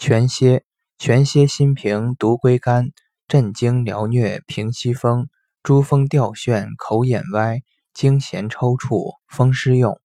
全蝎，全蝎心平，独归肝，镇惊疗疟，平息风，诸风吊眩，口眼歪，惊痫抽搐，风湿用。